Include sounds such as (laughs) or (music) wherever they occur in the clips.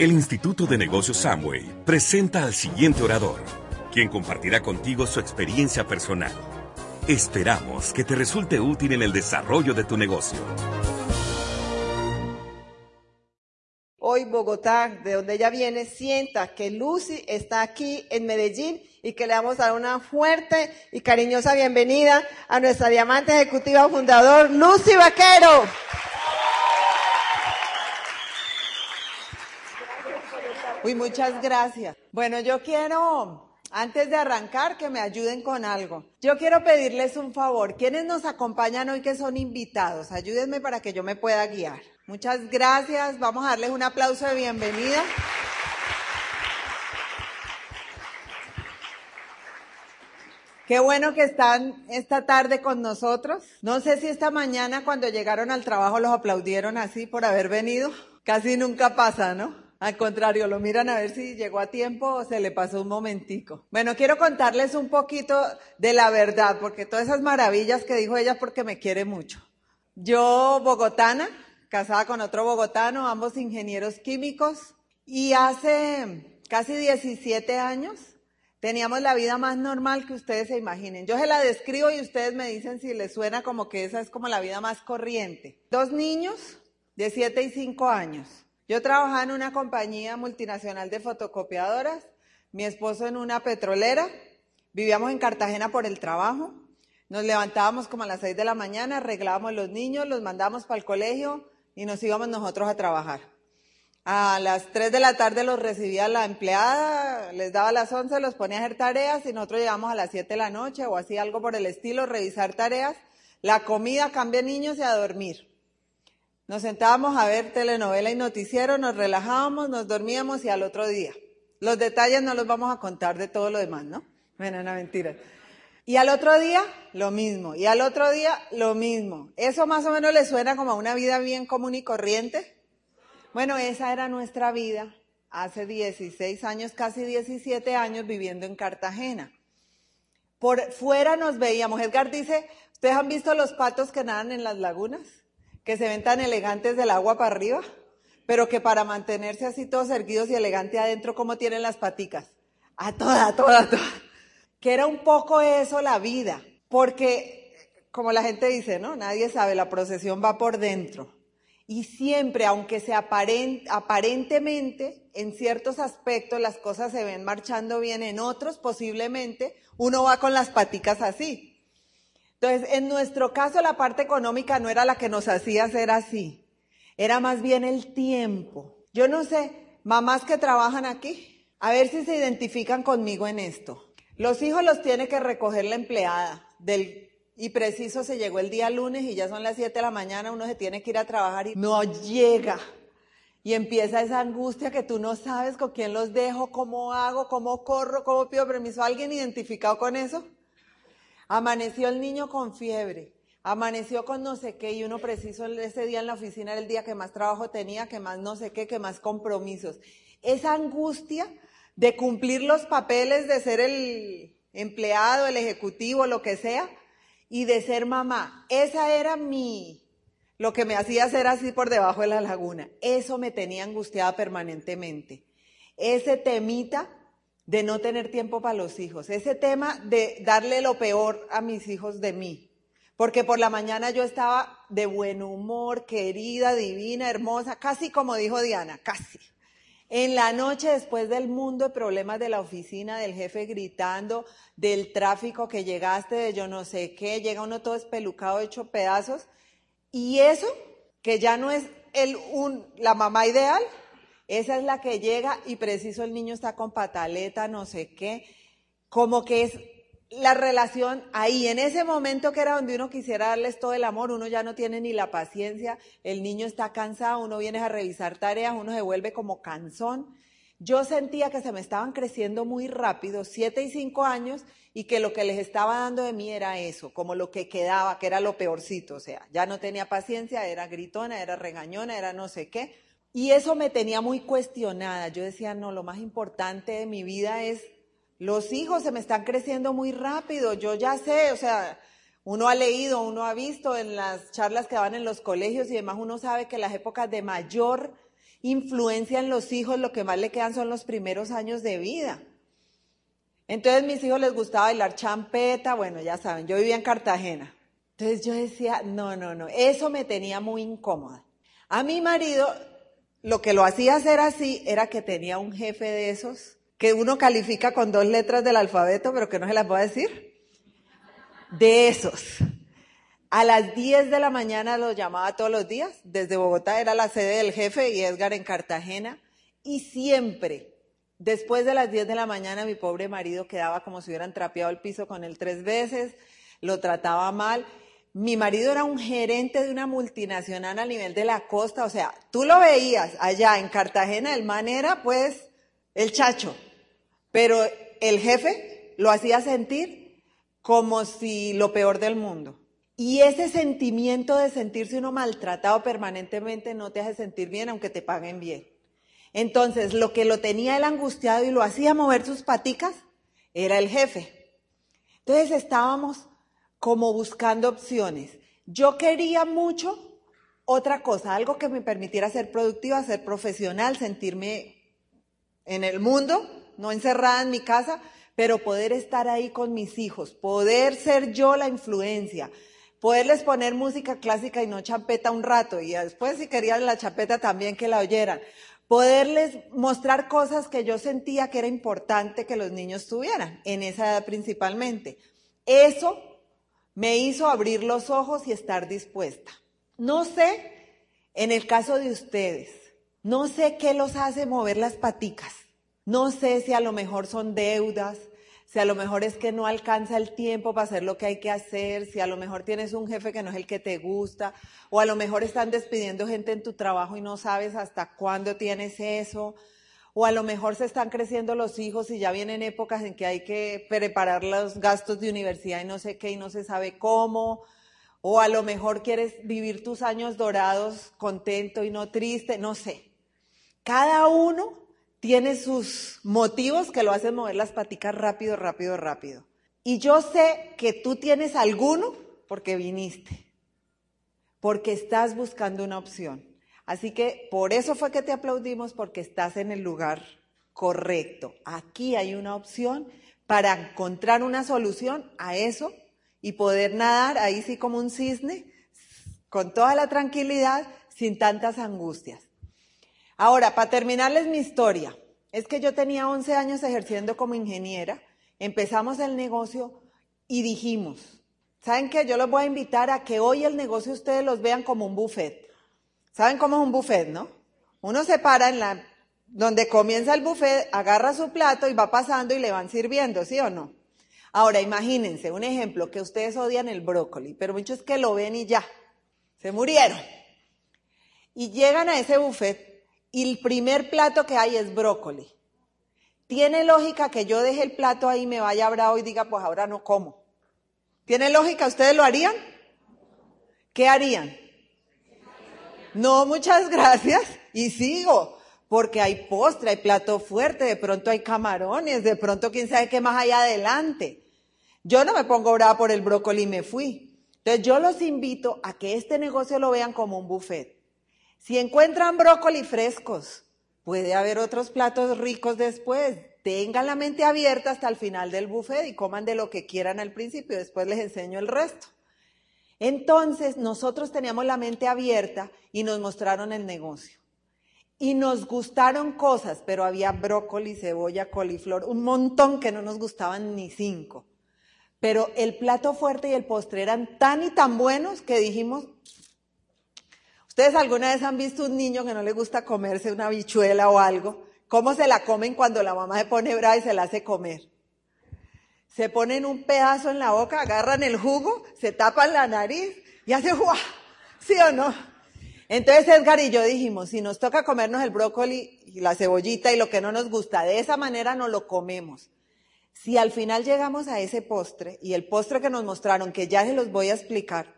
El Instituto de Negocios Samway presenta al siguiente orador, quien compartirá contigo su experiencia personal. Esperamos que te resulte útil en el desarrollo de tu negocio. Hoy Bogotá, de donde ella viene, sienta que Lucy está aquí en Medellín y que le vamos a dar una fuerte y cariñosa bienvenida a nuestra diamante ejecutiva fundador, Lucy Vaquero. Uy, muchas gracias. Bueno, yo quiero, antes de arrancar, que me ayuden con algo. Yo quiero pedirles un favor. ¿Quiénes nos acompañan hoy que son invitados? Ayúdenme para que yo me pueda guiar. Muchas gracias. Vamos a darles un aplauso de bienvenida. Qué bueno que están esta tarde con nosotros. No sé si esta mañana cuando llegaron al trabajo los aplaudieron así por haber venido. Casi nunca pasa, ¿no? Al contrario, lo miran a ver si llegó a tiempo o se le pasó un momentico. Bueno, quiero contarles un poquito de la verdad, porque todas esas maravillas que dijo ella porque me quiere mucho. Yo, bogotana, casada con otro bogotano, ambos ingenieros químicos, y hace casi 17 años teníamos la vida más normal que ustedes se imaginen. Yo se la describo y ustedes me dicen si les suena como que esa es como la vida más corriente. Dos niños de 7 y 5 años yo trabajaba en una compañía multinacional de fotocopiadoras, mi esposo en una petrolera, vivíamos en Cartagena por el trabajo, nos levantábamos como a las seis de la mañana, arreglábamos los niños, los mandábamos para el colegio y nos íbamos nosotros a trabajar. A las tres de la tarde los recibía la empleada, les daba las once, los ponía a hacer tareas y nosotros llegamos a las siete de la noche o así algo por el estilo, revisar tareas, la comida, cambia niños y a dormir. Nos sentábamos a ver telenovela y noticiero, nos relajábamos, nos dormíamos y al otro día. Los detalles no los vamos a contar de todo lo demás, ¿no? Bueno, no mentira. Y al otro día, lo mismo. Y al otro día, lo mismo. ¿Eso más o menos le suena como a una vida bien común y corriente? Bueno, esa era nuestra vida hace 16 años, casi 17 años viviendo en Cartagena. Por fuera nos veíamos. Edgar dice, ¿ustedes han visto los patos que nadan en las lagunas? Que se ven tan elegantes del agua para arriba, pero que para mantenerse así todos erguidos y elegantes adentro, ¿cómo tienen las paticas? A toda, a toda, a toda. Que era un poco eso la vida, porque como la gente dice, ¿no? Nadie sabe, la procesión va por dentro. Y siempre, aunque se aparentemente, en ciertos aspectos las cosas se ven marchando bien, en otros posiblemente uno va con las paticas así. Entonces, en nuestro caso la parte económica no era la que nos hacía ser así, era más bien el tiempo. Yo no sé, mamás que trabajan aquí, a ver si se identifican conmigo en esto. Los hijos los tiene que recoger la empleada del, y preciso se llegó el día lunes y ya son las 7 de la mañana, uno se tiene que ir a trabajar y no llega. Y empieza esa angustia que tú no sabes con quién los dejo, cómo hago, cómo corro, cómo pido permiso. ¿Alguien identificado con eso? Amaneció el niño con fiebre, amaneció con no sé qué y uno preciso ese día en la oficina era el día que más trabajo tenía, que más no sé qué, que más compromisos. Esa angustia de cumplir los papeles, de ser el empleado, el ejecutivo, lo que sea, y de ser mamá. Esa era mi, lo que me hacía ser así por debajo de la laguna. Eso me tenía angustiada permanentemente. Ese temita de no tener tiempo para los hijos, ese tema de darle lo peor a mis hijos de mí. Porque por la mañana yo estaba de buen humor, querida, divina, hermosa, casi como dijo Diana, casi. En la noche, después del mundo de problemas de la oficina, del jefe gritando, del tráfico que llegaste, de yo no sé qué, llega uno todo espelucado, hecho pedazos. Y eso, que ya no es el, un, la mamá ideal, esa es la que llega y preciso el niño está con pataleta, no sé qué. Como que es la relación ahí, en ese momento que era donde uno quisiera darles todo el amor, uno ya no tiene ni la paciencia, el niño está cansado, uno viene a revisar tareas, uno se vuelve como cansón. Yo sentía que se me estaban creciendo muy rápido, siete y cinco años, y que lo que les estaba dando de mí era eso, como lo que quedaba, que era lo peorcito, o sea, ya no tenía paciencia, era gritona, era regañona, era no sé qué. Y eso me tenía muy cuestionada. Yo decía, no, lo más importante de mi vida es, los hijos se me están creciendo muy rápido, yo ya sé, o sea, uno ha leído, uno ha visto en las charlas que van en los colegios y demás, uno sabe que las épocas de mayor influencia en los hijos, lo que más le quedan son los primeros años de vida. Entonces mis hijos les gustaba bailar champeta, bueno, ya saben, yo vivía en Cartagena. Entonces yo decía, no, no, no, eso me tenía muy incómoda. A mi marido lo que lo hacía hacer así era que tenía un jefe de esos que uno califica con dos letras del alfabeto, pero que no se las voy a decir. De esos. A las 10 de la mañana los llamaba todos los días. Desde Bogotá era la sede del jefe y Edgar en Cartagena. Y siempre, después de las 10 de la mañana, mi pobre marido quedaba como si hubieran trapeado el piso con él tres veces, lo trataba mal. Mi marido era un gerente de una multinacional a nivel de la costa, o sea, tú lo veías allá en Cartagena, el man era pues el chacho, pero el jefe lo hacía sentir como si lo peor del mundo. Y ese sentimiento de sentirse uno maltratado permanentemente no te hace sentir bien aunque te paguen bien. Entonces, lo que lo tenía él angustiado y lo hacía mover sus paticas era el jefe. Entonces estábamos como buscando opciones. Yo quería mucho otra cosa, algo que me permitiera ser productiva, ser profesional, sentirme en el mundo, no encerrada en mi casa, pero poder estar ahí con mis hijos, poder ser yo la influencia, poderles poner música clásica y no champeta un rato, y después si querían la champeta también que la oyeran, poderles mostrar cosas que yo sentía que era importante que los niños tuvieran, en esa edad principalmente. Eso me hizo abrir los ojos y estar dispuesta. No sé, en el caso de ustedes, no sé qué los hace mover las paticas. No sé si a lo mejor son deudas, si a lo mejor es que no alcanza el tiempo para hacer lo que hay que hacer, si a lo mejor tienes un jefe que no es el que te gusta, o a lo mejor están despidiendo gente en tu trabajo y no sabes hasta cuándo tienes eso, o a lo mejor se están creciendo los hijos y ya vienen épocas en que hay que preparar los gastos de universidad y no sé qué y no se sabe cómo. O a lo mejor quieres vivir tus años dorados contento y no triste, no sé. Cada uno tiene sus motivos que lo hacen mover las paticas rápido, rápido, rápido. Y yo sé que tú tienes alguno porque viniste, porque estás buscando una opción. Así que por eso fue que te aplaudimos, porque estás en el lugar correcto. Aquí hay una opción para encontrar una solución a eso y poder nadar ahí sí como un cisne, con toda la tranquilidad, sin tantas angustias. Ahora, para terminarles mi historia, es que yo tenía 11 años ejerciendo como ingeniera, empezamos el negocio y dijimos, ¿saben qué? Yo los voy a invitar a que hoy el negocio ustedes los vean como un buffet. ¿Saben cómo es un buffet, no? Uno se para en la, donde comienza el buffet, agarra su plato y va pasando y le van sirviendo, ¿sí o no? Ahora, imagínense, un ejemplo, que ustedes odian el brócoli, pero muchos que lo ven y ya, se murieron. Y llegan a ese buffet y el primer plato que hay es brócoli. ¿Tiene lógica que yo deje el plato ahí, me vaya bravo y diga, pues ahora no como? ¿Tiene lógica? ¿Ustedes lo harían? ¿Qué harían? No, muchas gracias. Y sigo, porque hay postre, hay plato fuerte, de pronto hay camarones, de pronto quién sabe qué más hay adelante. Yo no me pongo brava por el brócoli y me fui. Entonces yo los invito a que este negocio lo vean como un buffet. Si encuentran brócoli frescos, puede haber otros platos ricos después. Tengan la mente abierta hasta el final del buffet y coman de lo que quieran al principio, después les enseño el resto. Entonces nosotros teníamos la mente abierta y nos mostraron el negocio. Y nos gustaron cosas, pero había brócoli, cebolla, coliflor, un montón que no nos gustaban ni cinco. Pero el plato fuerte y el postre eran tan y tan buenos que dijimos, ¿ustedes alguna vez han visto un niño que no le gusta comerse una bichuela o algo? ¿Cómo se la comen cuando la mamá se pone brava y se la hace comer? Se ponen un pedazo en la boca, agarran el jugo, se tapan la nariz y hacen ¡guau! ¿Sí o no? Entonces Edgar y yo dijimos, si nos toca comernos el brócoli y la cebollita y lo que no nos gusta, de esa manera no lo comemos. Si al final llegamos a ese postre y el postre que nos mostraron, que ya se los voy a explicar,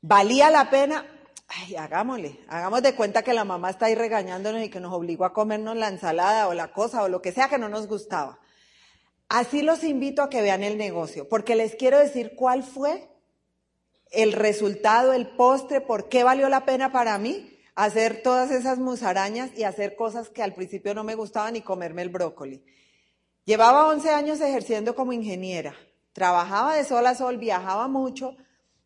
valía la pena, ay, hagámosle, hagamos de cuenta que la mamá está ahí regañándonos y que nos obligó a comernos la ensalada o la cosa o lo que sea que no nos gustaba. Así los invito a que vean el negocio, porque les quiero decir cuál fue el resultado, el postre, por qué valió la pena para mí hacer todas esas musarañas y hacer cosas que al principio no me gustaban y comerme el brócoli. Llevaba 11 años ejerciendo como ingeniera. Trabajaba de sol a sol, viajaba mucho.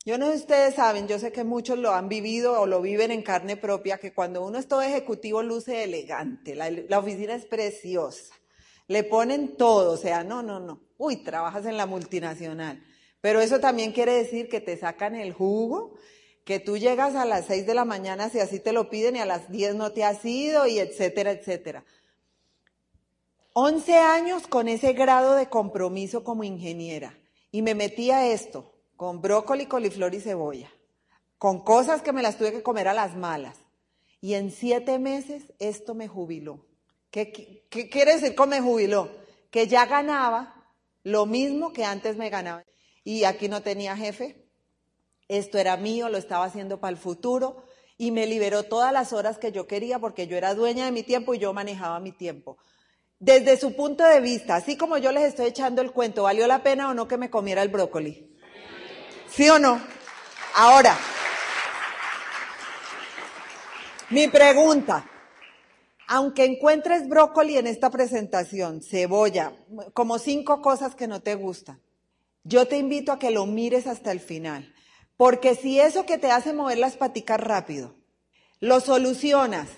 Yo no sé si ustedes saben, yo sé que muchos lo han vivido o lo viven en carne propia, que cuando uno es todo ejecutivo luce elegante, la, la oficina es preciosa, le ponen todo, o sea, no, no, no. Uy, trabajas en la multinacional. Pero eso también quiere decir que te sacan el jugo, que tú llegas a las 6 de la mañana si así te lo piden y a las 10 no te has ido y etcétera, etcétera. 11 años con ese grado de compromiso como ingeniera y me metí a esto con brócoli, coliflor y cebolla, con cosas que me las tuve que comer a las malas. Y en siete meses esto me jubiló. ¿Qué, quiere decir con me jubiló? Que ya ganaba lo mismo que antes me ganaba. Y aquí no tenía jefe. Esto era mío, lo estaba haciendo para el futuro y me liberó todas las horas que yo quería porque yo era dueña de mi tiempo y yo manejaba mi tiempo desde su punto de vista, así como yo les estoy echando el cuento, ¿valió la pena o no que me comiera el brócoli? ¿Sí o no? Ahora, mi pregunta, aunque encuentres brócoli en esta presentación, cebolla, como cinco cosas que no te gustan, yo te invito a que lo mires hasta el final, porque si eso que te hace mover las paticas rápido, lo solucionas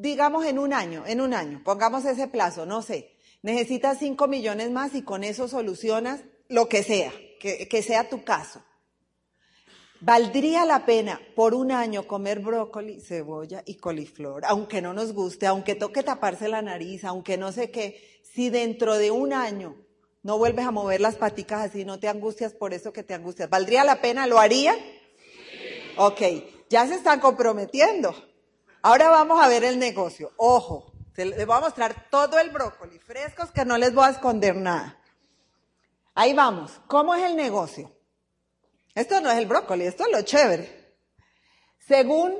digamos en un año, en un año, pongamos ese plazo, no sé, necesitas 5 millones más y con eso solucionas lo que sea, que, que sea tu caso. Valdría la pena por un año comer brócoli, cebolla y coliflor, aunque no nos guste, aunque toque taparse la nariz, aunque no sé qué, si dentro de un año no vuelves a mover las paticas así, no te angustias por eso que te angustias. ¿Valdría la pena? ¿Lo haría? Ok, ya se están comprometiendo. Ahora vamos a ver el negocio. Ojo, les voy a mostrar todo el brócoli, frescos que no les voy a esconder nada. Ahí vamos. ¿Cómo es el negocio? Esto no es el brócoli, esto es lo chévere. Según,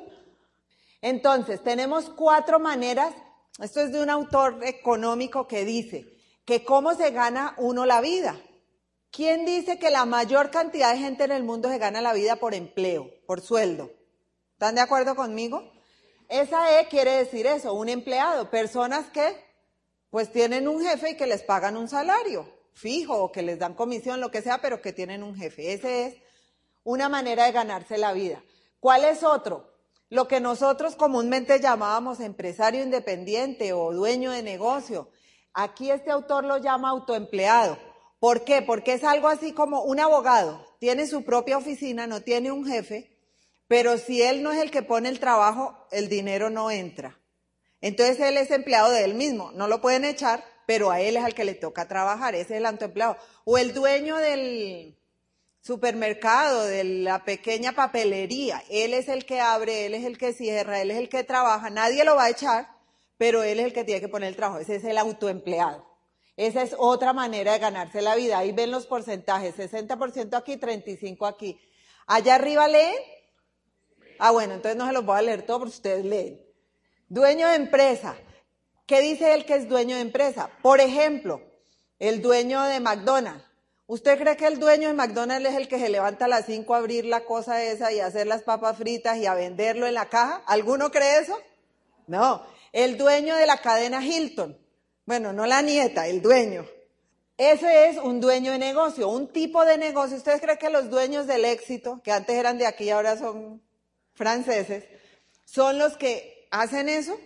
entonces, tenemos cuatro maneras. Esto es de un autor económico que dice que cómo se gana uno la vida. ¿Quién dice que la mayor cantidad de gente en el mundo se gana la vida por empleo, por sueldo? ¿Están de acuerdo conmigo? Esa E quiere decir eso, un empleado, personas que pues tienen un jefe y que les pagan un salario fijo o que les dan comisión, lo que sea, pero que tienen un jefe. Ese es una manera de ganarse la vida. ¿Cuál es otro? Lo que nosotros comúnmente llamábamos empresario independiente o dueño de negocio. Aquí este autor lo llama autoempleado. ¿Por qué? Porque es algo así como un abogado. Tiene su propia oficina, no tiene un jefe, pero si él no es el que pone el trabajo, el dinero no entra. Entonces él es empleado de él mismo. No lo pueden echar, pero a él es al que le toca trabajar. Ese es el autoempleado. O el dueño del supermercado, de la pequeña papelería. Él es el que abre, él es el que cierra, él es el que trabaja. Nadie lo va a echar, pero él es el que tiene que poner el trabajo. Ese es el autoempleado. Esa es otra manera de ganarse la vida. Ahí ven los porcentajes. 60% aquí, 35% aquí. Allá arriba leen Ah, bueno, entonces no se los voy a leer todo porque ustedes leen. Dueño de empresa. ¿Qué dice él que es dueño de empresa? Por ejemplo, el dueño de McDonald's. ¿Usted cree que el dueño de McDonald's es el que se levanta a las 5 a abrir la cosa esa y a hacer las papas fritas y a venderlo en la caja? ¿Alguno cree eso? No. El dueño de la cadena Hilton. Bueno, no la nieta, el dueño. Ese es un dueño de negocio, un tipo de negocio. ¿Ustedes creen que los dueños del éxito, que antes eran de aquí y ahora son franceses, son los que hacen eso.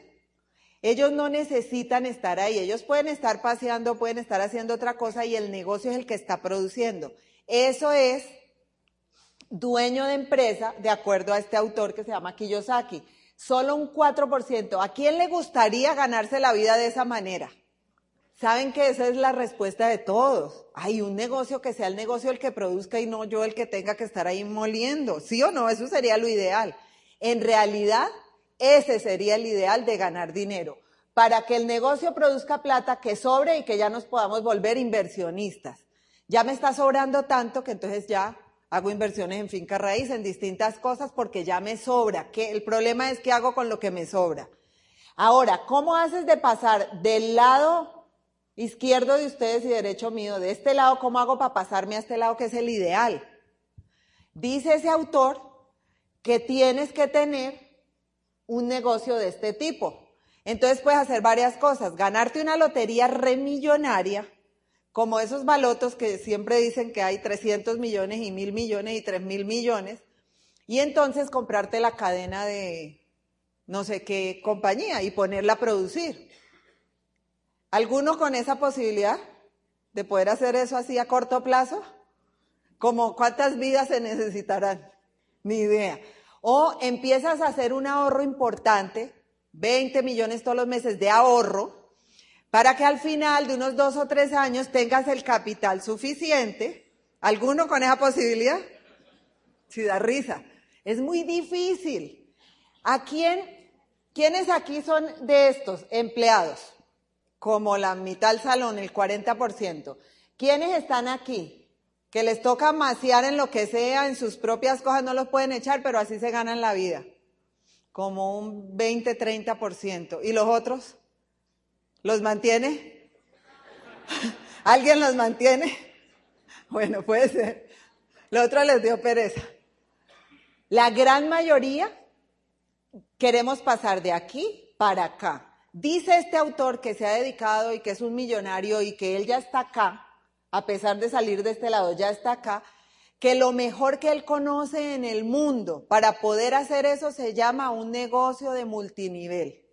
Ellos no necesitan estar ahí, ellos pueden estar paseando, pueden estar haciendo otra cosa y el negocio es el que está produciendo. Eso es dueño de empresa, de acuerdo a este autor que se llama Kiyosaki. Solo un 4%. ¿A quién le gustaría ganarse la vida de esa manera? Saben que esa es la respuesta de todos. Hay un negocio que sea el negocio el que produzca y no yo el que tenga que estar ahí moliendo. ¿Sí o no? Eso sería lo ideal. En realidad, ese sería el ideal de ganar dinero. Para que el negocio produzca plata que sobre y que ya nos podamos volver inversionistas. Ya me está sobrando tanto que entonces ya hago inversiones en finca raíz, en distintas cosas, porque ya me sobra. Que el problema es qué hago con lo que me sobra. Ahora, ¿cómo haces de pasar del lado izquierdo de ustedes y derecho mío, de este lado, ¿cómo hago para pasarme a este lado que es el ideal? Dice ese autor que tienes que tener un negocio de este tipo. Entonces puedes hacer varias cosas, ganarte una lotería remillonaria, como esos balotos que siempre dicen que hay 300 millones y mil millones y tres mil millones, y entonces comprarte la cadena de no sé qué compañía y ponerla a producir. ¿Alguno con esa posibilidad de poder hacer eso así a corto plazo? ¿Como cuántas vidas se necesitarán? Ni idea. O empiezas a hacer un ahorro importante, 20 millones todos los meses de ahorro, para que al final de unos dos o tres años tengas el capital suficiente. ¿Alguno con esa posibilidad? Si da risa. Es muy difícil. ¿A quién, quiénes aquí son de estos empleados? Como la mitad del salón, el 40%. ¿Quiénes están aquí? Que les toca maciar en lo que sea, en sus propias cosas, no los pueden echar, pero así se ganan la vida. Como un 20, 30%. ¿Y los otros? ¿Los mantiene? (laughs) ¿Alguien los mantiene? (laughs) Bueno, puede ser. Lo otro les dio pereza. La gran mayoría queremos pasar de aquí para acá. Dice este autor que se ha dedicado y que es un millonario y que él ya está acá, a pesar de salir de este lado, ya está acá, que lo mejor que él conoce en el mundo para poder hacer eso se llama un negocio de multinivel.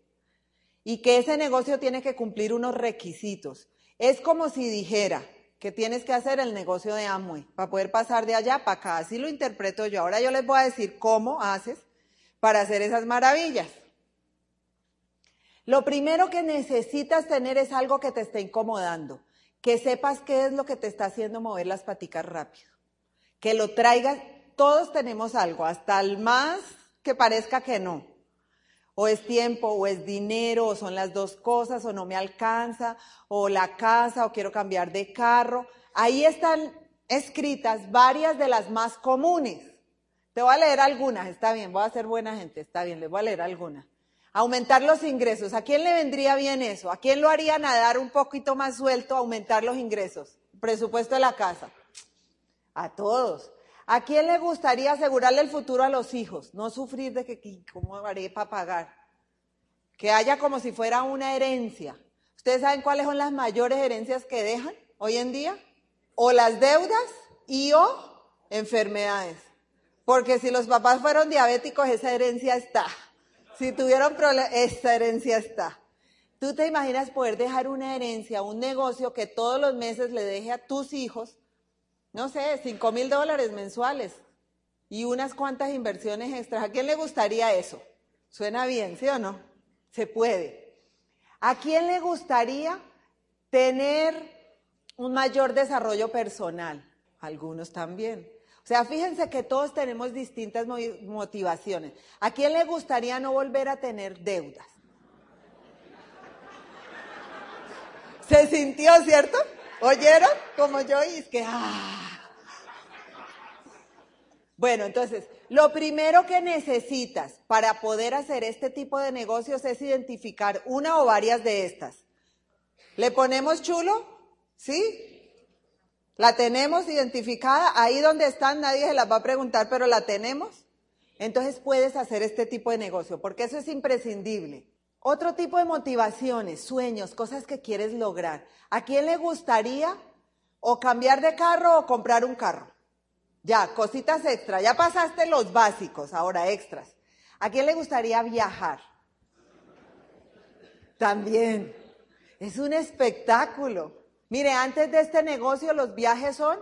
Y que ese negocio tiene que cumplir unos requisitos. Es como si dijera, que tienes que hacer el negocio de Amway para poder pasar de allá para acá. Así lo interpreto yo. Ahora yo les voy a decir cómo haces para hacer esas maravillas. Lo primero que necesitas tener es algo que te esté incomodando, que sepas qué es lo que te está haciendo mover las paticas rápido, que lo traigas. Todos tenemos algo, hasta el más que parezca que no. O es tiempo, o es dinero, o son las dos cosas, o no me alcanza, o la casa, o quiero cambiar de carro. Ahí están escritas varias de las más comunes. Te voy a leer algunas, está bien, voy a ser buena gente, está bien, les voy a leer algunas. Aumentar los ingresos. ¿A quién le vendría bien eso? ¿A quién lo haría nadar un poquito más suelto, aumentar los ingresos? Presupuesto de la casa. A todos. ¿A quién le gustaría asegurarle el futuro a los hijos? No sufrir de que, ¿cómo haré para pagar? Que haya como si fuera una herencia. ¿Ustedes saben cuáles son las mayores herencias que dejan hoy en día? O las deudas y o enfermedades. Porque si los papás fueron diabéticos, esa herencia está. Si tuvieron problemas, esa herencia está. ¿Tú te imaginas poder dejar una herencia, un negocio que todos los meses le deje a tus hijos no sé, 5 mil dólares mensuales y unas cuantas inversiones extras. ¿A quién le gustaría eso? Suena bien, ¿sí o no? Se puede. ¿A quién le gustaría tener un mayor desarrollo personal? Algunos también. Sea, fíjense que todos tenemos distintas motivaciones. ¿A quién le gustaría no volver a tener deudas? ¿Se sintió, cierto? ¿Oyeron? Como yo, y es que, ah. Bueno, entonces, lo primero que necesitas para poder hacer este tipo de negocios es identificar una o varias de estas. ¿Le ponemos chulo? ¿Sí? ¿La tenemos identificada? Ahí donde están nadie se las va a preguntar, pero la tenemos. Entonces puedes hacer este tipo de negocio, porque eso es imprescindible. Otro tipo de motivaciones, sueños, cosas que quieres lograr. ¿A quién le gustaría o cambiar de carro o comprar un carro? Ya, cositas extra. Ya pasaste los básicos, ahora extras. ¿A quién le gustaría viajar? También. Es un espectáculo. Mire, antes de este negocio los viajes son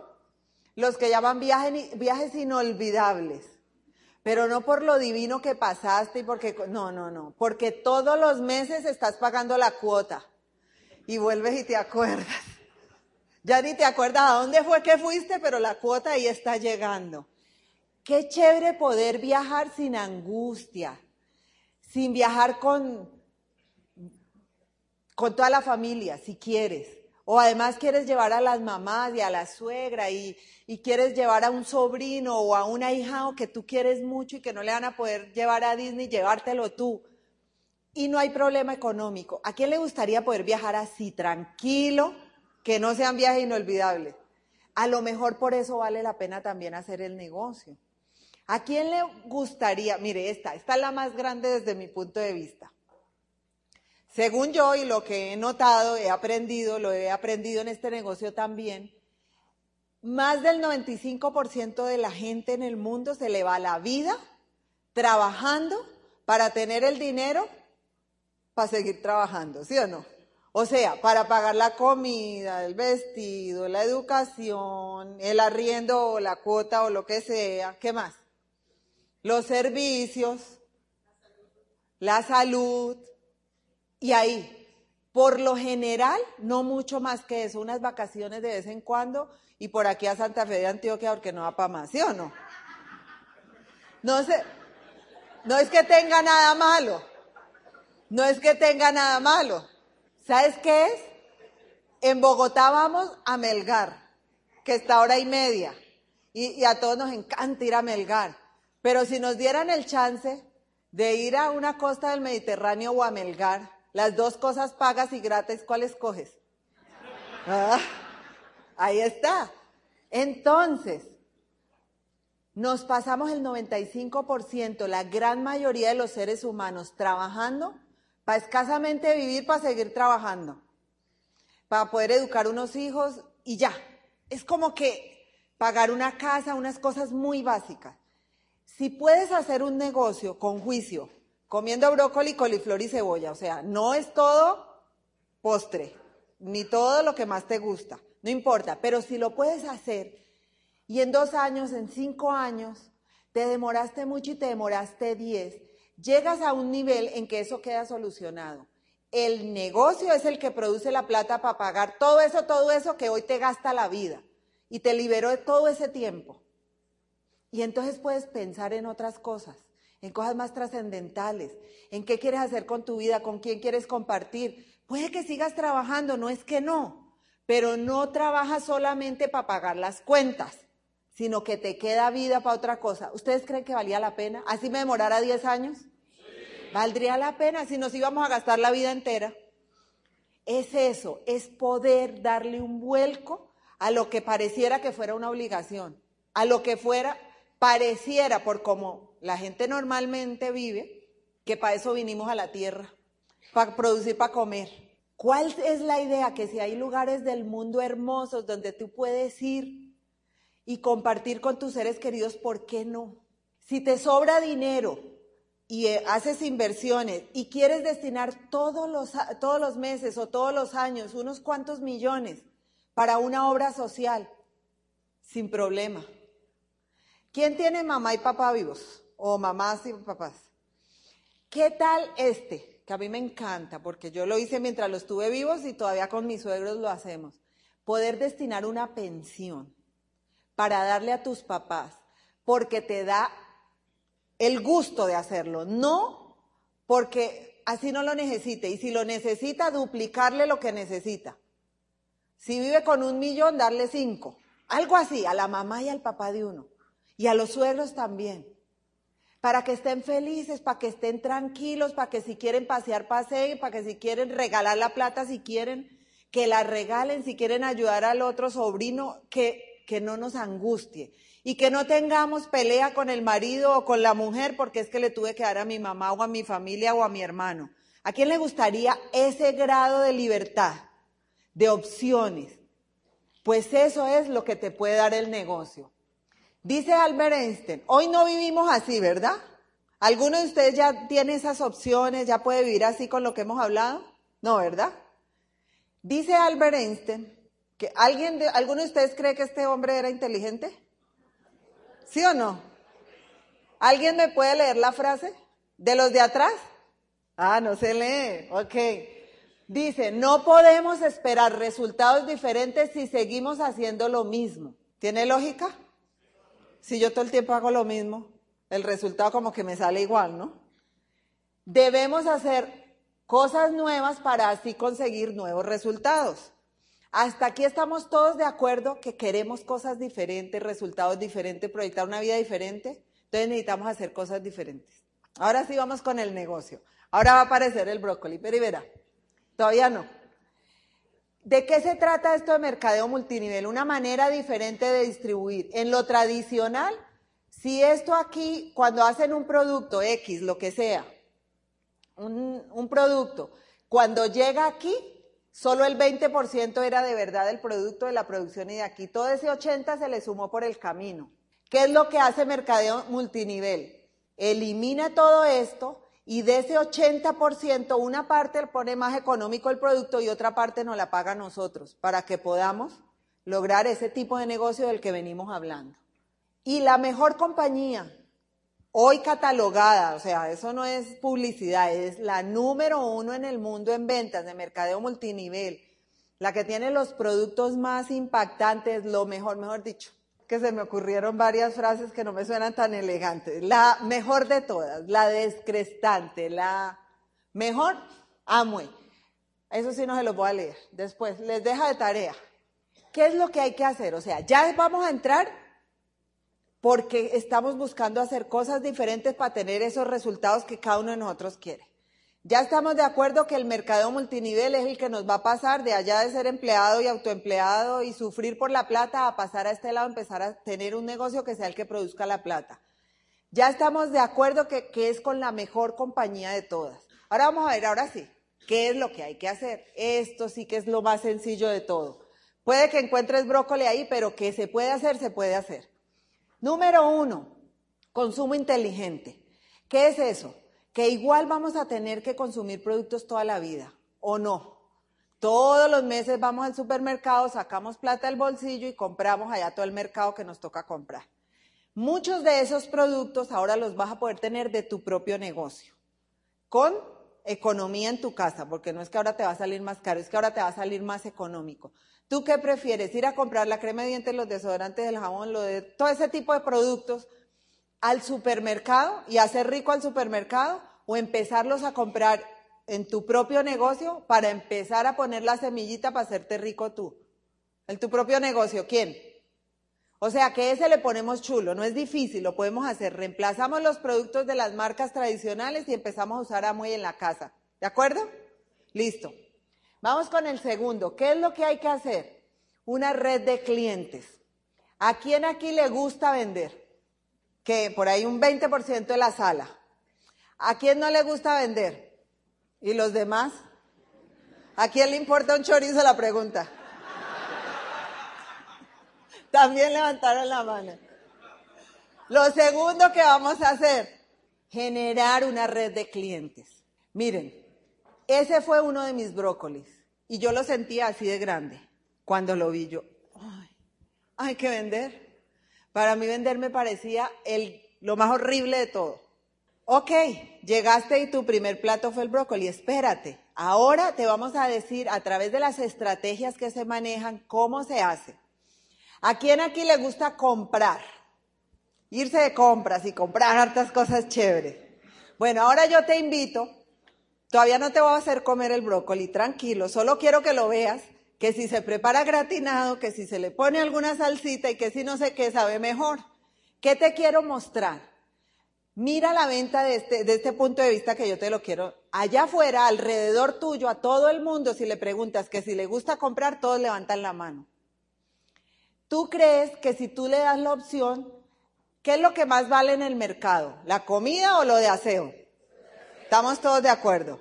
los que llaman viajes inolvidables. Pero no por lo divino que pasaste y porque, no, no, no, porque todos los meses estás pagando la cuota y vuelves y te acuerdas. Ya ni te acuerdas a dónde fue que fuiste, pero la cuota ahí está llegando. Qué chévere poder viajar sin angustia, sin viajar con, con toda la familia, si quieres. O además quieres llevar a las mamás y a la suegra y, y quieres llevar a un sobrino o a una hija que tú quieres mucho y que no le van a poder llevar a Disney, llevártelo tú. Y no hay problema económico. ¿A quién le gustaría poder viajar así, tranquilo? que no sean viajes inolvidables. A lo mejor por eso vale la pena también hacer el negocio. ¿A quién le gustaría? Mire, esta, esta es la más grande desde mi punto de vista. Según yo y lo que he notado, he aprendido, lo he aprendido en este negocio también, más del 95% de la gente en el mundo se le va la vida trabajando para tener el dinero para seguir trabajando, ¿sí o no? O sea, para pagar la comida, el vestido, la educación, el arriendo o la cuota o lo que sea, ¿qué más? Los servicios, la salud, y ahí, por lo general, no mucho más que eso, unas vacaciones de vez en cuando y por aquí a Santa Fe de Antioquia porque no va para más, ¿sí o no? No sé, no es que tenga nada malo, no es que tenga nada malo. ¿Sabes qué es? En Bogotá vamos a Melgar, que está hora y media, y, y a todos nos encanta ir a Melgar, pero si nos dieran el chance de ir a una costa del Mediterráneo o a Melgar, las dos cosas pagas y gratis, ¿cuál escoges? Ah, ahí está. Entonces, nos pasamos el 95%, la gran mayoría de los seres humanos, trabajando para escasamente vivir, para seguir trabajando, para poder educar unos hijos y ya. Es como que pagar una casa, unas cosas muy básicas. Si puedes hacer un negocio con juicio, comiendo brócoli, coliflor y cebolla. O sea, no es todo postre, ni todo lo que más te gusta, no importa, pero si lo puedes hacer y en dos años, en cinco años, te demoraste mucho y te demoraste diez, llegas a un nivel en que eso queda solucionado. El negocio es el que produce la plata para pagar todo eso, todo eso que hoy te gasta la vida y te liberó de todo ese tiempo. Y entonces puedes pensar en otras cosas en cosas más trascendentales, en qué quieres hacer con tu vida, con quién quieres compartir. Puede que sigas trabajando, no es que no, pero no trabajas solamente para pagar las cuentas, sino que te queda vida para otra cosa. ¿Ustedes creen que valía la pena? ¿Así me demorara 10 años? Valdría la pena si nos íbamos a gastar la vida entera. Es eso, es poder darle un vuelco a lo que pareciera que fuera una obligación, a lo que fuera, pareciera por como la gente normalmente vive, que para eso vinimos a la tierra, para producir, para comer. ¿Cuál es la idea? Que si hay lugares del mundo hermosos donde tú puedes ir y compartir con tus seres queridos, ¿por qué no? Si te sobra dinero y eh, haces inversiones y quieres destinar todos los, todos los meses o todos los años unos cuantos millones para una obra social, sin problema. ¿Quién tiene mamá y papá vivos? O mamás y papás. ¿Qué tal este? Que a mí me encanta, porque yo lo hice mientras los tuve vivos y todavía con mis suegros lo hacemos. Poder destinar una pensión para darle a tus papás, porque te da el gusto de hacerlo, no porque así no lo necesite. Y si lo necesita, duplicarle lo que necesita. Si vive con un millón, darle cinco. Algo así, a la mamá y al papá de uno. Y a los suegros también para que estén felices, para que estén tranquilos, para que si quieren pasear, paseen, para que si quieren regalar la plata, si quieren que la regalen, si quieren ayudar al otro sobrino, que, que no nos angustie. Y que no tengamos pelea con el marido o con la mujer porque es que le tuve que dar a mi mamá o a mi familia o a mi hermano. ¿A quién le gustaría ese grado de libertad, de opciones? Pues eso es lo que te puede dar el negocio. Dice Albert Einstein, hoy no vivimos así, ¿verdad? ¿Alguno de ustedes ya tiene esas opciones, ya puede vivir así con lo que hemos hablado? No, ¿verdad? Dice Albert Einstein que alguien de, ¿alguno de ustedes cree que este hombre era inteligente? ¿Sí o no? ¿Alguien me puede leer la frase? ¿De los de atrás? Ah, no se lee. Ok. Dice, no podemos esperar resultados diferentes si seguimos haciendo lo mismo. ¿Tiene lógica? Si yo todo el tiempo hago lo mismo, el resultado como que me sale igual, ¿no? Debemos hacer cosas nuevas para así conseguir nuevos resultados. Hasta aquí estamos todos de acuerdo que queremos cosas diferentes, resultados diferentes, proyectar una vida diferente. Entonces necesitamos hacer cosas diferentes. Ahora sí vamos con el negocio. Ahora va a aparecer el brócoli, pero y todavía no. ¿De qué se trata esto de mercadeo multinivel? Una manera diferente de distribuir. En lo tradicional Si esto aquí, cuando hacen un producto X, lo que sea, un, producto, cuando llega aquí, solo el 20% era de verdad del producto de la producción y de aquí todo ese 80% se le sumó por el camino. ¿Qué es lo que hace mercadeo multinivel? Elimina todo esto y de ese 80%, una parte pone más económico el producto y otra parte nos la paga nosotros para que podamos lograr ese tipo de negocio del que venimos hablando. Y la mejor compañía, hoy catalogada, o sea, eso no es publicidad, es la número uno en el mundo en ventas de mercadeo multinivel, la que tiene los productos más impactantes, lo mejor, mejor dicho, que se me ocurrieron varias frases que no me suenan tan elegantes. La mejor de todas, la descrestante, la mejor, Amway. Eso sí no se los voy a leer. Después, les deja de tarea. ¿Qué es lo que hay que hacer? O sea, ya vamos a entrar porque estamos buscando hacer cosas diferentes para tener esos resultados que cada uno de nosotros quiere. Ya estamos de acuerdo que el mercado multinivel es el que nos va a pasar de allá de ser empleado y autoempleado y sufrir por la plata a pasar a este lado, empezar a tener un negocio que sea el que produzca la plata. Ya estamos de acuerdo que, que es con la mejor compañía de todas. Ahora vamos a ver, ahora sí, ¿qué es lo que hay que hacer? Esto sí que es lo más sencillo de todo. Puede que encuentres brócoli ahí, pero que se puede hacer, se puede hacer. Número uno, consumo inteligente. ¿Qué es eso? Que igual vamos a tener que consumir productos toda la vida, ¿o no? Todos los meses vamos al supermercado, sacamos plata del bolsillo y compramos allá todo el mercado que nos toca comprar. Muchos de esos productos ahora los vas a poder tener de tu propio negocio, con economía en tu casa, porque no es que ahora te va a salir más caro, es que ahora te va a salir más económico. ¿Tú qué prefieres? ¿Ir a comprar la crema de dientes, los desodorantes, el jabón, lo de todo ese tipo de productos al supermercado y hacer rico al supermercado o empezarlos a comprar en tu propio negocio para empezar a poner la semillita para hacerte rico tú? En tu propio negocio, ¿quién? O sea que ese le ponemos chulo, no es difícil, lo podemos hacer. Reemplazamos los productos de las marcas tradicionales y empezamos a usar Amway en la casa. ¿De acuerdo? Listo. Vamos con el segundo. ¿Qué es lo que hay que hacer? Una red de clientes. ¿A quién aquí le gusta vender? Por ahí un 20% de la sala. ¿A quién no le gusta vender? ¿Y los demás? ¿A quién le importa un chorizo la pregunta? (laughs) También levantaron la mano. Lo segundo que vamos a hacer, generar una red de clientes. Miren, ese fue uno de mis brócolis. Y yo lo sentía así de grande. Cuando lo vi yo, ay, hay que vender. Para mí vender me parecía el, lo más horrible de todo. Ok, llegaste y tu primer plato fue el brócoli. Espérate. Ahora te vamos a decir a través de las estrategias que se manejan cómo se hace. ¿A quién aquí le gusta comprar? Irse de compras y comprar hartas cosas chéveres. Bueno, ahora yo te invito Todavía no te voy a hacer comer el brócoli, tranquilo, solo quiero que lo veas, que si se prepara gratinado, que si se le pone alguna salsita y que si no sé qué sabe mejor. ¿Qué te quiero mostrar? Mira la venta de este, este punto de vista que yo te lo quiero. Allá afuera, alrededor tuyo, a todo el mundo, si le preguntas que si le gusta comprar, todos levantan la mano. ¿Tú crees que si tú le das la opción, qué es lo que más vale en el mercado? ¿La comida o lo de aseo? Estamos todos de acuerdo.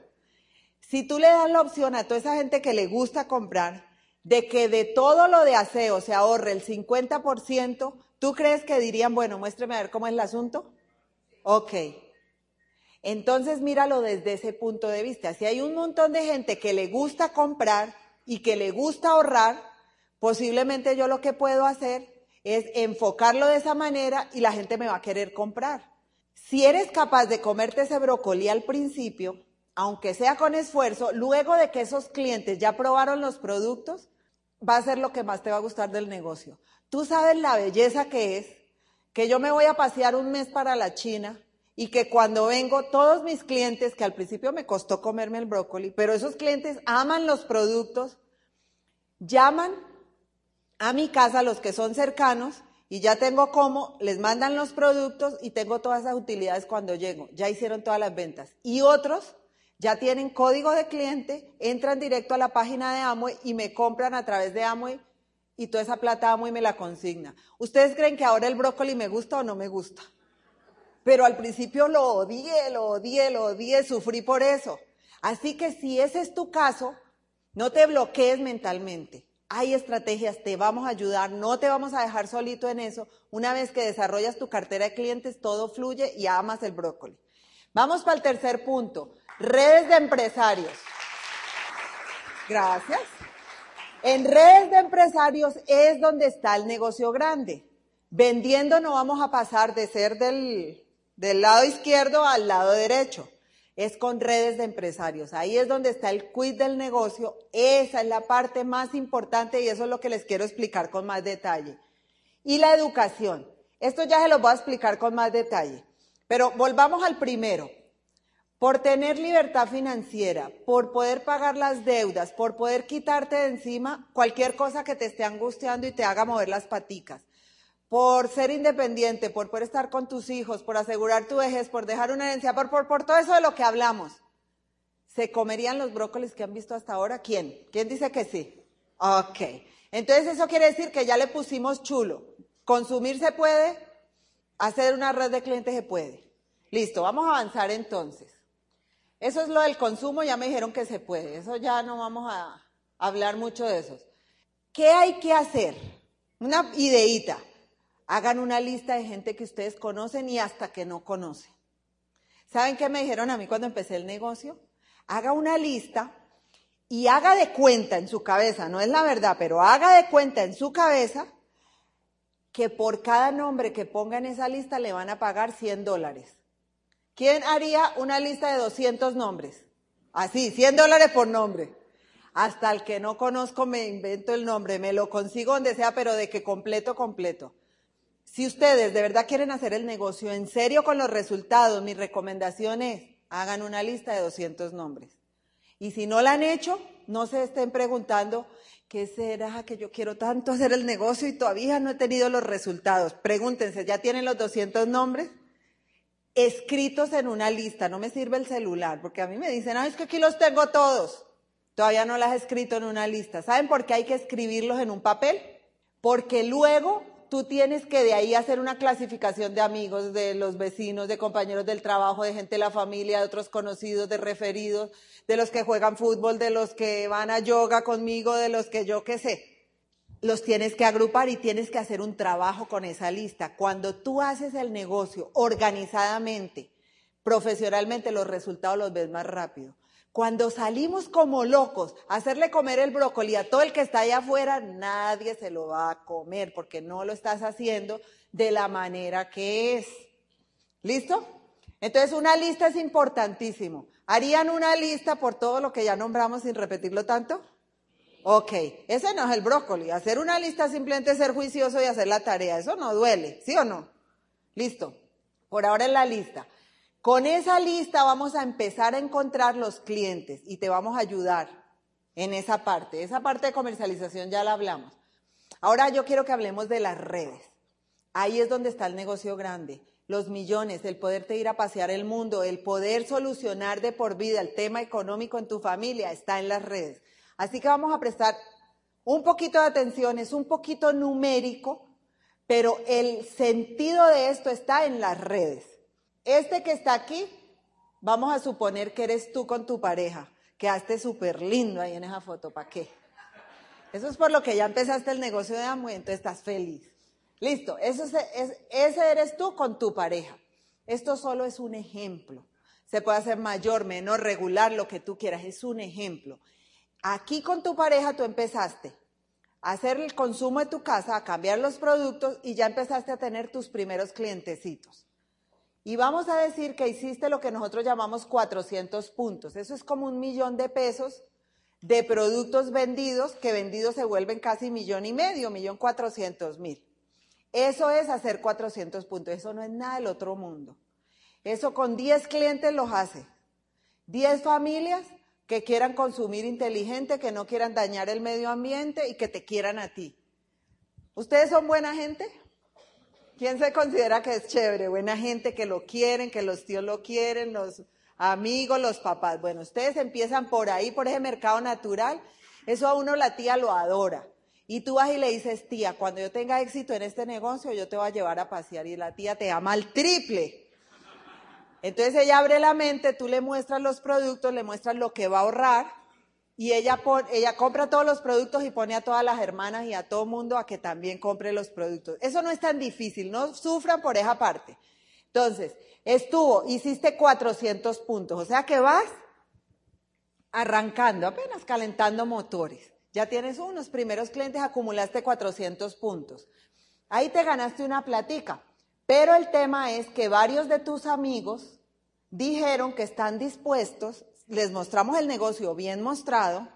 Si tú le das la opción a toda esa gente que le gusta comprar de que de todo lo de aseo se ahorre el 50%, ¿tú crees que dirían, bueno, muéstreme a ver cómo es el asunto? Ok. Entonces míralo desde ese punto de vista. Si hay un montón de gente que le gusta comprar y que le gusta ahorrar, posiblemente yo lo que puedo hacer es enfocarlo de esa manera y la gente me va a querer comprar. Si eres capaz de comerte ese brócoli al principio, aunque sea con esfuerzo, luego de que esos clientes ya probaron los productos, va a ser lo que más te va a gustar del negocio. Tú sabes la belleza que es que yo me voy a pasear un mes para la China y que cuando vengo todos mis clientes, que al principio me costó comerme el brócoli, pero esos clientes aman los productos, llaman a mi casa, los que son cercanos, y ya tengo cómo, les mandan los productos y tengo todas esas utilidades cuando llego. Ya hicieron todas las ventas. Y otros ya tienen código de cliente, entran directo a la página de Amway y me compran a través de Amway y toda esa plata amo y me la consigna. ¿Ustedes creen que ahora el brócoli me gusta o no me gusta? Pero al principio lo odié, lo odié, lo odié, sufrí por eso. Así que si ese es tu caso, no te bloquees mentalmente. Hay estrategias, te vamos a ayudar, no te vamos a dejar solito en eso. Una vez que desarrollas tu cartera de clientes, todo fluye y amas el brócoli. Vamos para el tercer punto, redes de empresarios. Gracias. En redes de empresarios es donde está el negocio grande. Vendiendo no vamos a pasar de ser del, del lado izquierdo al lado derecho. Es con redes de empresarios. Ahí es donde está el quid del negocio. Esa es la parte más importante y eso es lo que les quiero explicar con más detalle. Y la educación. Esto ya se lo voy a explicar con más detalle. Pero volvamos al primero. Por tener libertad financiera, por poder pagar las deudas, por poder quitarte de encima cualquier cosa que te esté angustiando y te haga mover las paticas, por ser independiente, por poder estar con tus hijos, por asegurar tu vejez, por dejar una herencia, por, por, por todo eso de lo que hablamos. ¿Se comerían los brócolis que han visto hasta ahora? ¿Quién? ¿Quién dice que sí? Ok. Entonces eso quiere decir que ya le pusimos chulo. Consumir se puede, hacer una red de clientes se puede. Listo, vamos a avanzar entonces. Eso es lo del consumo, ya me dijeron que se puede. Eso ya no vamos a hablar mucho de eso. ¿Qué hay que hacer? Una ideita. Hagan una lista de gente que ustedes conocen y hasta que no conocen. ¿Saben qué me dijeron a mí cuando empecé el negocio? Haga una lista y haga de cuenta en su cabeza, no es la verdad, pero haga de cuenta en su cabeza que por cada nombre que ponga en esa lista le van a pagar 100 dólares. ¿Quién haría una lista de 200 nombres? Así, 100 dólares por nombre. Hasta el que no conozco me invento el nombre, me lo consigo donde sea, pero de que completo, completo. Si ustedes de verdad quieren hacer el negocio en serio con los resultados, mi recomendación es, hagan una lista de 200 nombres. Y si no la han hecho, no se estén preguntando, ¿qué será que yo quiero tanto hacer el negocio y todavía no he tenido los resultados? Pregúntense, ¿ya tienen los 200 nombres? Escritos en una lista, no me sirve el celular, porque a mí me dicen, ah, es que aquí los tengo todos. Todavía no las he escrito en una lista. ¿Saben por qué hay que escribirlos en un papel? Porque luego tú tienes que de ahí hacer una clasificación de amigos, de los vecinos, de compañeros del trabajo, de gente de la familia, de otros conocidos, de referidos, de los que juegan fútbol, de los que van a yoga conmigo, de los que yo qué sé los tienes que agrupar y tienes que hacer un trabajo con esa lista. Cuando tú haces el negocio organizadamente, profesionalmente, los resultados los ves más rápido. Cuando salimos como locos a hacerle comer el brócoli a todo el que está allá afuera, nadie se lo va a comer porque no lo estás haciendo de la manera que es. ¿Listo? Entonces una lista es importantísimo. ¿Harían una lista por todo lo que ya nombramos sin repetirlo tanto? Ok, ese no es el brócoli. Hacer una lista simplemente ser juicioso y hacer la tarea. Eso no duele, ¿sí o no? Listo. Por ahora es la lista. Con esa lista vamos a empezar a encontrar los clientes y te vamos a ayudar en esa parte. Esa parte de comercialización ya la hablamos. Ahora yo quiero que hablemos de las redes. Ahí es donde está el negocio grande. Los millones, el poderte ir a pasear el mundo, el poder solucionar de por vida el tema económico en tu familia está en las redes. Así que vamos a prestar un poquito de atención, es un poquito numérico, pero el sentido de esto está en las redes. Este que está aquí, vamos a suponer que eres tú con tu pareja. Quedaste súper lindo ahí en esa foto, ¿para qué? Eso es por lo que ya empezaste el negocio de amo y entonces estás feliz. Listo, eso es, ese eres tú con tu pareja. Esto solo es un ejemplo. Se puede hacer mayor, menor, regular, lo que tú quieras. Es un ejemplo. Aquí con tu pareja tú empezaste a hacer el consumo de tu casa, a cambiar los productos y ya empezaste a tener tus primeros clientecitos. Y vamos a decir que hiciste lo que nosotros llamamos 400 puntos. Eso es como un millón de pesos de productos vendidos, que vendidos se vuelven casi millón y medio, millón cuatrocientos mil. Eso es hacer 400 puntos. Eso no es nada del otro mundo. Eso con 10 clientes los hace. 10 familias que quieran consumir inteligente, que no quieran dañar el medio ambiente y que te quieran a ti. ¿Ustedes son buena gente? ¿Quién se considera que es chévere? Buena gente que lo quieren, que los tíos lo quieren, los amigos, los papás. Bueno, ustedes empiezan por ahí, por ese mercado natural. Eso a uno la tía lo adora. Y tú vas y le dices, tía, cuando yo tenga éxito en este negocio, yo te voy a llevar a pasear. Y la tía te ama al triple. Entonces ella abre la mente, tú le muestras los productos, le muestras lo que va a ahorrar y ella, compra todos los productos y pone a todas las hermanas y a todo mundo a que también compre los productos. Eso no es tan difícil, no sufran por esa parte. Entonces, estuvo, hiciste 400 puntos, o sea que vas arrancando, apenas calentando motores. Ya tienes unos primeros clientes, acumulaste 400 puntos. Ahí te ganaste una platica. Pero el tema es que varios de tus amigos dijeron que están dispuestos, les mostramos el negocio bien mostrado,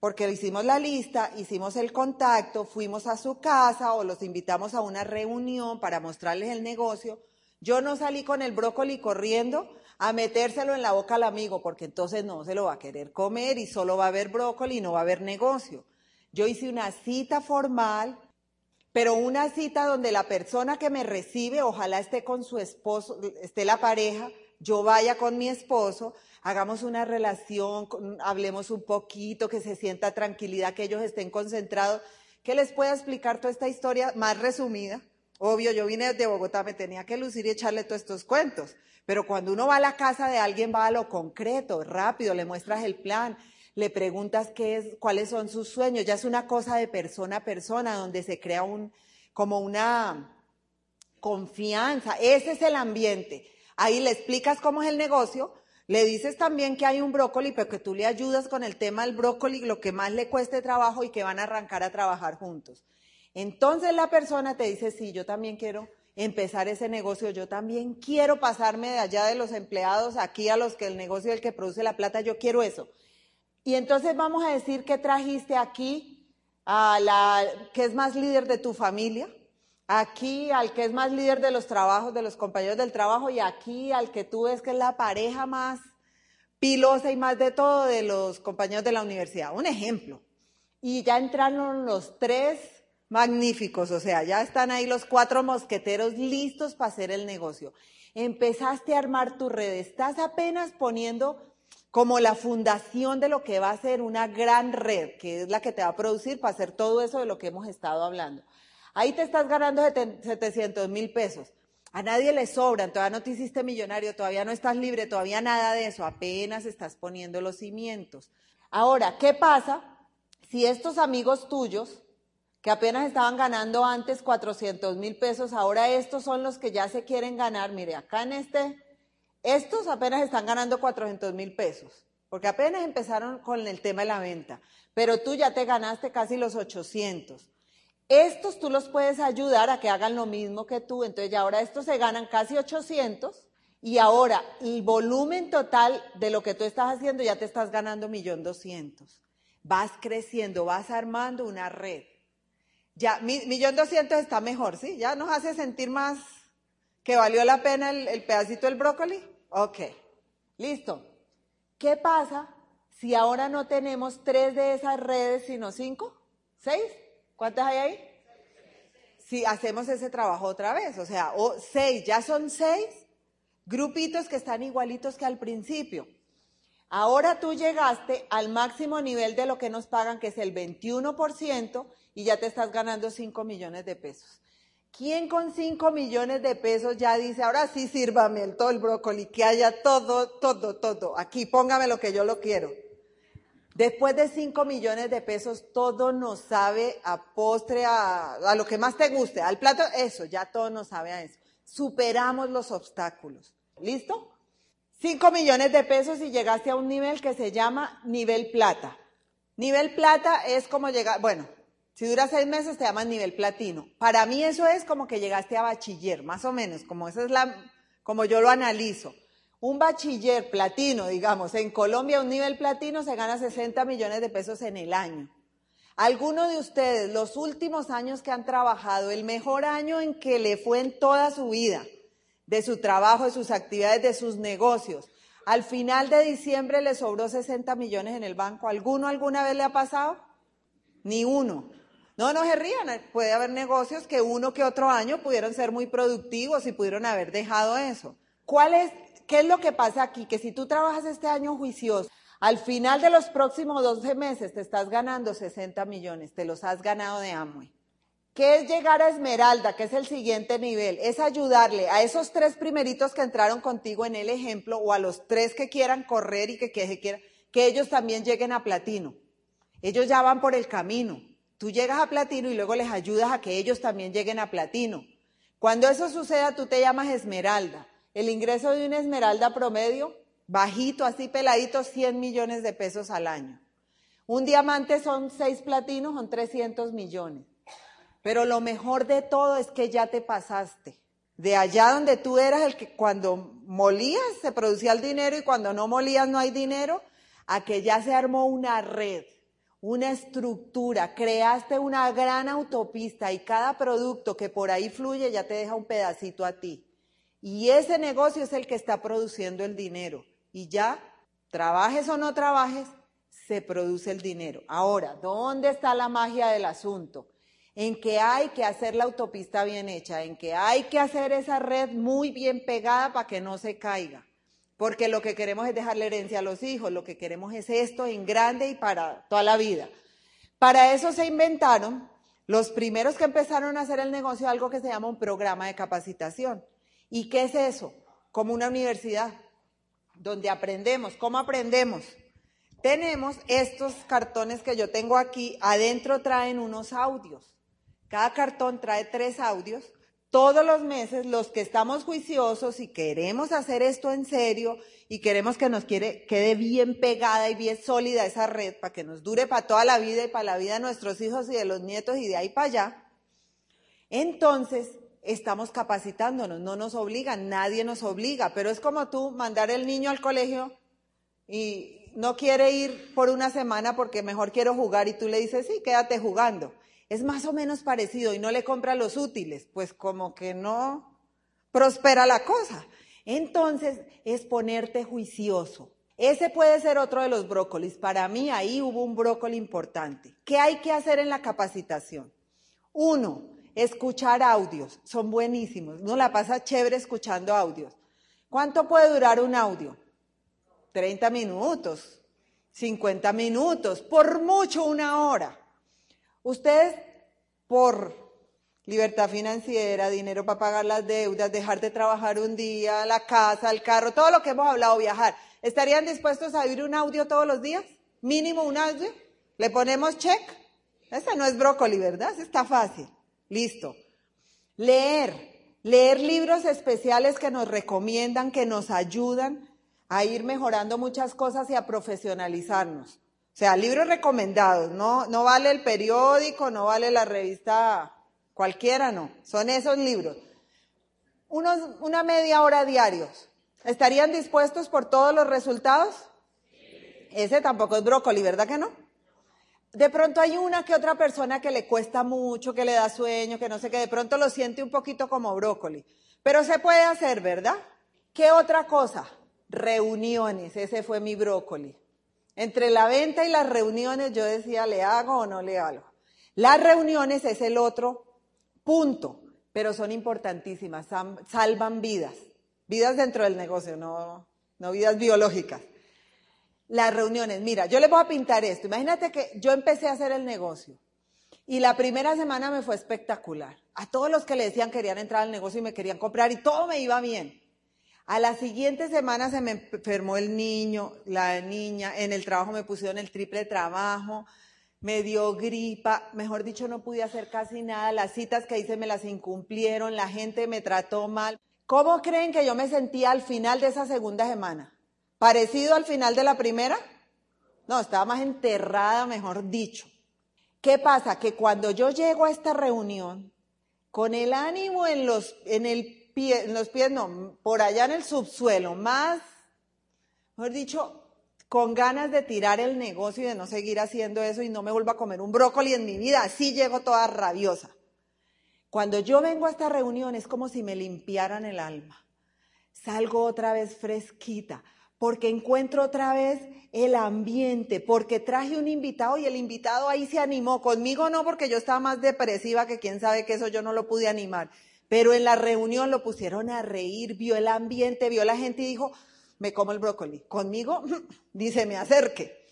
porque hicimos la lista, hicimos el contacto, fuimos a su casa o los invitamos a una reunión para mostrarles el negocio. Yo no salí con el brócoli corriendo a metérselo en la boca al amigo, porque entonces no se lo va a querer comer y solo va a haber brócoli y no va a haber negocio. Yo hice una cita formal, pero una cita donde la persona que me recibe, ojalá esté con su esposo, esté la pareja, yo vaya con mi esposo, hagamos una relación, hablemos un poquito, que se sienta tranquilidad, que ellos estén concentrados, que les pueda explicar toda esta historia más resumida. Obvio, yo vine de Bogotá, me tenía que lucir y echarle todos estos cuentos. Pero cuando uno va a la casa de alguien, va a lo concreto, rápido, le muestras el plan, le preguntas qué es, cuáles son sus sueños. Ya es una cosa de persona a persona, donde se crea un, como una confianza. Ese es el ambiente. Ahí le explicas cómo es el negocio, le dices también que hay un brócoli, pero que tú le ayudas con el tema del brócoli, lo que más le cueste trabajo y que van a arrancar a trabajar juntos. Entonces la persona te dice, sí, yo también quiero empezar ese negocio. Yo también quiero pasarme de allá de los empleados aquí a los que el negocio es el que produce la plata, yo quiero eso. Y entonces vamos a decir que trajiste aquí a la que es más líder de tu familia, aquí al que es más líder de los trabajos, de los compañeros del trabajo, y aquí al que tú ves que es la pareja más pilosa y más de todo de los compañeros de la universidad. Un ejemplo. Y ya entraron los tres magníficos, o sea, ya están ahí los cuatro mosqueteros listos para hacer el negocio. Empezaste a armar tu red, estás apenas poniendo como la fundación de lo que va a ser una gran red, que es la que te va a producir para hacer todo eso de lo que hemos estado hablando. Ahí te estás ganando 700 mil pesos. A nadie le sobran, todavía no te hiciste millonario, todavía no estás libre, todavía nada de eso, apenas estás poniendo los cimientos. Ahora, ¿qué pasa si estos amigos tuyos que apenas estaban ganando antes 400 mil pesos, ahora estos son los que ya se quieren ganar. Mire, acá en este, estos apenas están ganando 400 mil pesos, porque apenas empezaron con el tema de la venta, pero tú ya te ganaste casi los 800. Estos tú los puedes ayudar a que hagan lo mismo que tú, entonces ya ahora estos se ganan casi 800 y ahora el volumen total de lo que tú estás haciendo ya te estás ganando 1.200.000. Vas creciendo, vas armando una red. Ya, millón doscientos está mejor, ¿sí? Ya nos hace sentir más que valió la pena el, pedacito del brócoli. Ok, listo. ¿Qué pasa si ahora no tenemos tres de esas redes, sino cinco? ¿Seis? ¿Cuántas hay ahí? Si hacemos ese trabajo otra vez, o sea, o seis, ya son seis grupitos que están igualitos que al principio. Ahora tú llegaste al máximo nivel de lo que nos pagan, que es el 21%, y ya te estás ganando 5 millones de pesos. ¿Quién con 5 millones de pesos ya dice, ahora sí sírvame el, todo el brócoli, que haya todo, todo, todo, aquí póngame lo que yo lo quiero? Después de 5 millones de pesos, todo nos sabe a postre, a, a lo que más te guste, al plato, eso, ya todo nos sabe a eso. Superamos los obstáculos. ¿Listo? 5 millones de pesos y llegaste a un nivel que se llama nivel plata. Nivel plata es como llegar, bueno, si dura seis meses te llaman nivel platino. Para mí eso es como que llegaste a bachiller, más o menos, como esa es la, como yo lo analizo. Un bachiller platino, digamos, en Colombia un nivel platino se gana 60 millones de pesos en el año. ¿Alguno de ustedes, los últimos años que han trabajado, el mejor año en que le fue en toda su vida, de su trabajo, de sus actividades, de sus negocios. Al final de diciembre le sobró 60 millones en el banco. ¿Alguno alguna vez le ha pasado? Ni uno. No, no se rían. Puede haber negocios que uno que otro año pudieron ser muy productivos y pudieron haber dejado eso. ¿Cuál es, qué es lo que pasa aquí? Que si tú trabajas este año juicioso, Al final de los próximos 12 meses te estás ganando 60 millones, te los has ganado de Amway. ¿Qué es llegar a Esmeralda, que es el siguiente nivel? Es ayudarle a esos tres primeritos que entraron contigo en el ejemplo o a los tres que quieran correr y que, que, quieran, que ellos también lleguen a platino. Ellos ya van por el camino. Tú llegas a platino y luego les ayudas a que ellos también lleguen a platino. Cuando eso suceda, tú te llamas esmeralda. El ingreso de una esmeralda promedio, bajito, así peladito, 100 millones de pesos al año. Un diamante son seis platinos, son 300 millones. Pero lo mejor de todo es que ya te pasaste. De allá donde tú eras el que cuando molías se producía el dinero y cuando no molías no hay dinero, a que ya se armó una red, una estructura, creaste una gran autopista y cada producto que por ahí fluye ya te deja un pedacito a ti. Y ese negocio es el que está produciendo el dinero. Y ya, trabajes o no trabajes, se produce el dinero. Ahora, ¿dónde está la magia del asunto? En que hay que hacer la autopista bien hecha, en que hay que hacer esa red muy bien pegada para que no se caiga. Porque lo que queremos es dejarle herencia a los hijos, lo que queremos es esto en grande y para toda la vida. Para eso se inventaron los primeros que empezaron a hacer el negocio algo que se llama un programa de capacitación. ¿Y qué es eso? Como una universidad, donde aprendemos. ¿Cómo aprendemos? Tenemos estos cartones que yo tengo aquí, adentro traen unos audios. Cada cartón trae tres audios. Todos los meses, los que estamos juiciosos y queremos hacer esto en serio y queremos que nos quede bien pegada y bien sólida esa red para que nos dure para toda la vida y para la vida de nuestros hijos y de los nietos y de ahí para allá, entonces estamos capacitándonos, no nos obligan, nadie nos obliga, pero es como tú mandar el niño al colegio y no quiere ir por una semana porque mejor quiero jugar y tú le dices, sí, quédate jugando. Es más o menos parecido y no le compra los útiles, pues como que no prospera la cosa. Entonces es ponerte juicioso. Ese puede ser otro de los brócolis. Para mí ahí hubo un brócoli importante. ¿Qué hay que hacer en la capacitación? Uno, escuchar audios, son buenísimos. Uno la pasa chévere escuchando audios. ¿Cuánto puede durar un audio? 30 minutos, 50 minutos, por mucho una hora. Ustedes, por libertad financiera, dinero para pagar las deudas, dejar de trabajar un día, la casa, el carro, todo lo que hemos hablado, viajar, ¿estarían dispuestos a oír un audio todos los días? Mínimo un audio. ¿Le ponemos check? Ese no es brócoli, ¿verdad? Está fácil. Listo. Leer, leer libros especiales que nos recomiendan, que nos ayudan a ir mejorando muchas cosas y a profesionalizarnos. Sea, libros recomendados, no, no vale el periódico, no vale la revista cualquiera, no. Son esos libros. Unos, una media hora diarios. ¿Estarían dispuestos por todos los resultados? Ese tampoco es brócoli, ¿verdad que no? de pronto hay una que otra persona que le cuesta mucho, que le da sueño, que no sé qué, de pronto lo siente un poquito como brócoli. Pero se puede hacer, ¿verdad? ¿Qué otra cosa? Reuniones, ese fue mi brócoli. Entre la venta y las reuniones yo decía, ¿le hago o no le hago? Las reuniones es el otro punto, pero son importantísimas, salvan vidas, vidas dentro del negocio, no, no vidas biológicas las reuniones. Mira, yo les voy a pintar esto. Imagínate que yo empecé a hacer el negocio y la primera semana me fue espectacular. A todos los que le decían querían entrar al negocio y me querían comprar y todo me iba bien. A la siguiente semana se me enfermó el niño, la niña, en el trabajo me pusieron el triple trabajo, me dio gripa, mejor dicho, no pude hacer casi nada, las citas que hice me las incumplieron, la gente me trató mal. ¿Cómo creen que yo me sentía al final de esa segunda semana? ¿Parecido al final de la primera? No, estaba más enterrada, mejor dicho. ¿Qué pasa? Que cuando yo llego a esta reunión, con el ánimo en los, en el los pies, no, por allá en el subsuelo, más, mejor dicho, con ganas de tirar el negocio y de no seguir haciendo eso y no me vuelva a comer un brócoli en mi vida, así llego toda rabiosa. Cuando yo vengo a esta reunión es como si me limpiaran el alma. Salgo otra vez fresquita porque encuentro otra vez el ambiente, porque traje un invitado y el invitado ahí se animó. Conmigo no, porque yo estaba más depresiva que quién sabe que eso yo no lo pude animar. Pero en la reunión lo pusieron a reír, vio el ambiente, vio la gente y dijo, me como el brócoli. Conmigo, (laughs) dice, me acerque.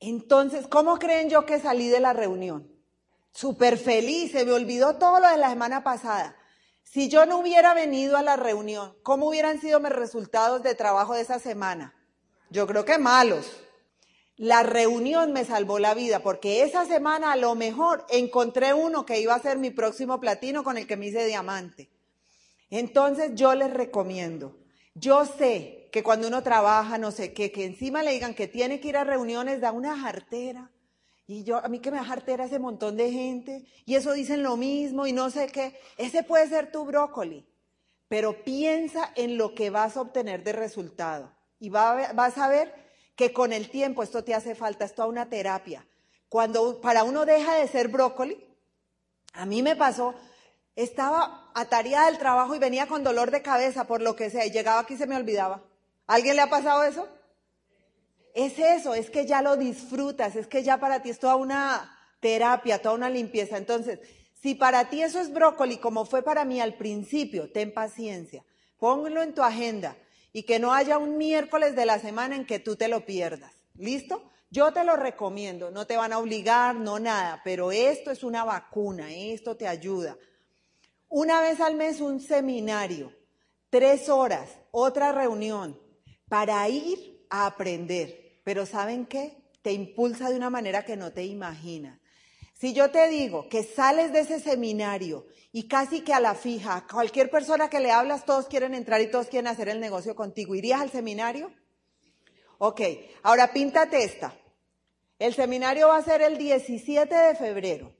Entonces, ¿cómo creen yo que salí de la reunión? Súper feliz, se me olvidó todo lo de la semana pasada. Si yo no hubiera venido a la reunión, ¿cómo hubieran sido mis resultados de trabajo de esa semana? Yo creo que malos. La reunión me salvó la vida porque esa semana a lo mejor encontré uno que iba a ser mi próximo platino con el que me hice diamante. Entonces yo les recomiendo, yo sé que cuando uno trabaja, no sé qué, que encima le digan que tiene que ir a reuniones, da una jartera. Y yo, a mí que me da jartera ese montón de gente, y eso dicen lo mismo, y no sé qué. Ese puede ser tu brócoli, pero piensa en lo que vas a obtener de resultado. Y vas a ver que con el tiempo esto te hace falta, es toda una terapia. Cuando para uno deja de ser brócoli, a mí me pasó, estaba atareada del trabajo y venía con dolor de cabeza por lo que sea, y llegaba aquí y se me olvidaba. ¿Alguien le ha pasado eso? Es eso, es que ya lo disfrutas, es que ya para ti es toda una terapia, toda una limpieza. Entonces, si para ti eso es brócoli, como fue para mí al principio, ten paciencia, póngalo en tu agenda y que no haya un miércoles de la semana en que tú te lo pierdas. ¿Listo? Yo te lo recomiendo, no te van a obligar, no nada, pero esto es una vacuna, esto te ayuda. Una vez al mes un seminario, tres horas, otra reunión, para ir a aprender. Pero ¿saben qué? Te impulsa de una manera que no te imaginas. Si yo te digo que sales de ese seminario y casi que a la fija, cualquier persona que le hablas, todos quieren entrar y todos quieren hacer el negocio contigo, ¿irías al seminario? Ok, ahora píntate esta. El seminario va a ser el 17 de febrero.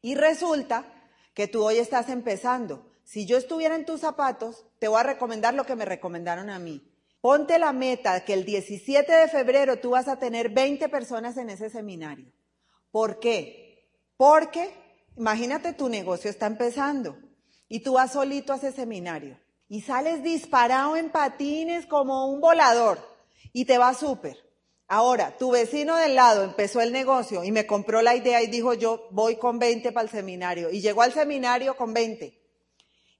Y resulta que tú hoy estás empezando. Si yo estuviera en tus zapatos, te voy a recomendar lo que me recomendaron a mí. Ponte la meta que el 17 de febrero tú vas a tener 20 personas en ese seminario. ¿Por qué? Porque, imagínate, tu negocio está empezando y tú vas solito a ese seminario y sales disparado en patines como un volador y te va súper. Ahora, tu vecino del lado empezó el negocio y me compró la idea y dijo yo voy con 20 para el seminario y llegó al seminario con 20.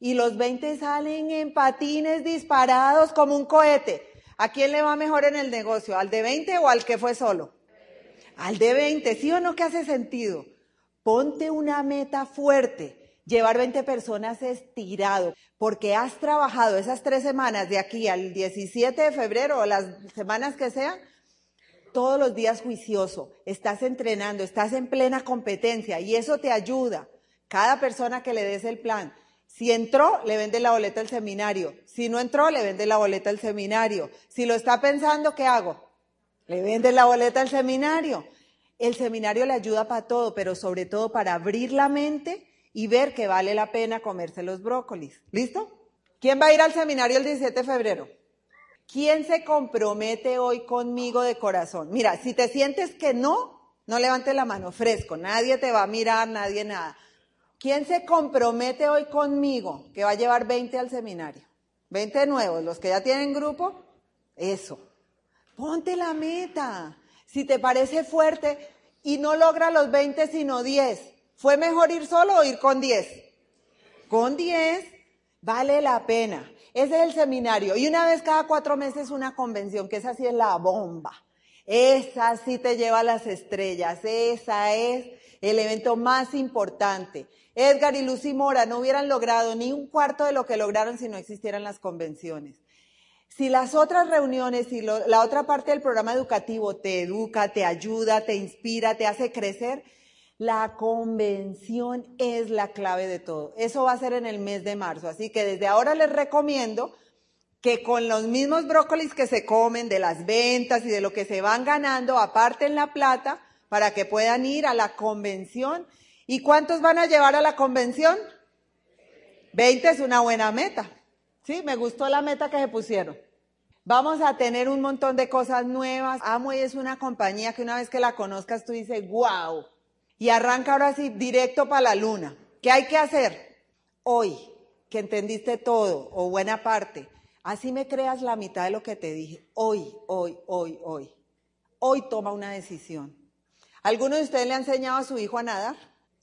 Y los 20 salen en patines disparados como un cohete. ¿A quién le va mejor en el negocio? ¿Al de 20 o al que fue solo? Al de 20, ¿sí o no que hace sentido? Ponte una meta fuerte. Llevar 20 personas estirado, porque has trabajado esas tres semanas de aquí al 17 de febrero o las semanas que sean, todos los días juicioso, estás entrenando, estás en plena competencia y eso te ayuda. Cada persona que le des el plan, si entró, le vende la boleta al seminario. Si no entró, le vende la boleta al seminario. Si lo está pensando, ¿qué hago? Le venden la boleta al seminario. El seminario le ayuda para todo, pero sobre todo para abrir la mente y ver que vale la pena comerse los brócolis. ¿Listo? ¿Quién va a ir al seminario el 17 de febrero? ¿Quién se compromete hoy conmigo de corazón? Mira, si te sientes que no, no levantes la mano fresco, nadie te va a mirar, nadie nada. ¿Quién se compromete hoy conmigo que va a llevar 20 al seminario? 20 nuevos, los que ya tienen grupo, eso. Ponte la meta. Si te parece fuerte y no logra los 20 sino 10, ¿fue mejor ir solo o ir con 10? Con 10 vale la pena. Ese es el seminario. Y una vez cada cuatro meses una convención, que esa sí es la bomba. Esa sí te lleva a las estrellas. Esa es el evento más importante. Edgar y Lucy Mora no hubieran logrado ni un cuarto de lo que lograron si no existieran las convenciones. Si las otras reuniones y la otra parte del programa educativo te educa, te ayuda, te inspira, te hace crecer, la convención es la clave de todo. Eso va a ser en el mes de marzo. Así que desde ahora les recomiendo que con los mismos brócolis que se comen de las ventas y de lo que se van ganando, aparten la plata para que puedan ir a la convención. ¿Y cuántos van a llevar a la convención? 20 es una buena meta. Sí, me gustó la meta que se pusieron. Vamos a tener un montón de cosas nuevas. Amway es una compañía que una vez que la conozcas tú dices, wow. Y arranca ahora sí directo para la luna. ¿Qué hay que hacer? Hoy, que entendiste todo o buena parte, así me creas la mitad de lo que te dije. Hoy, hoy, hoy, hoy. Hoy toma una decisión. ¿Alguno de ustedes le ha enseñado a su hijo a nadar?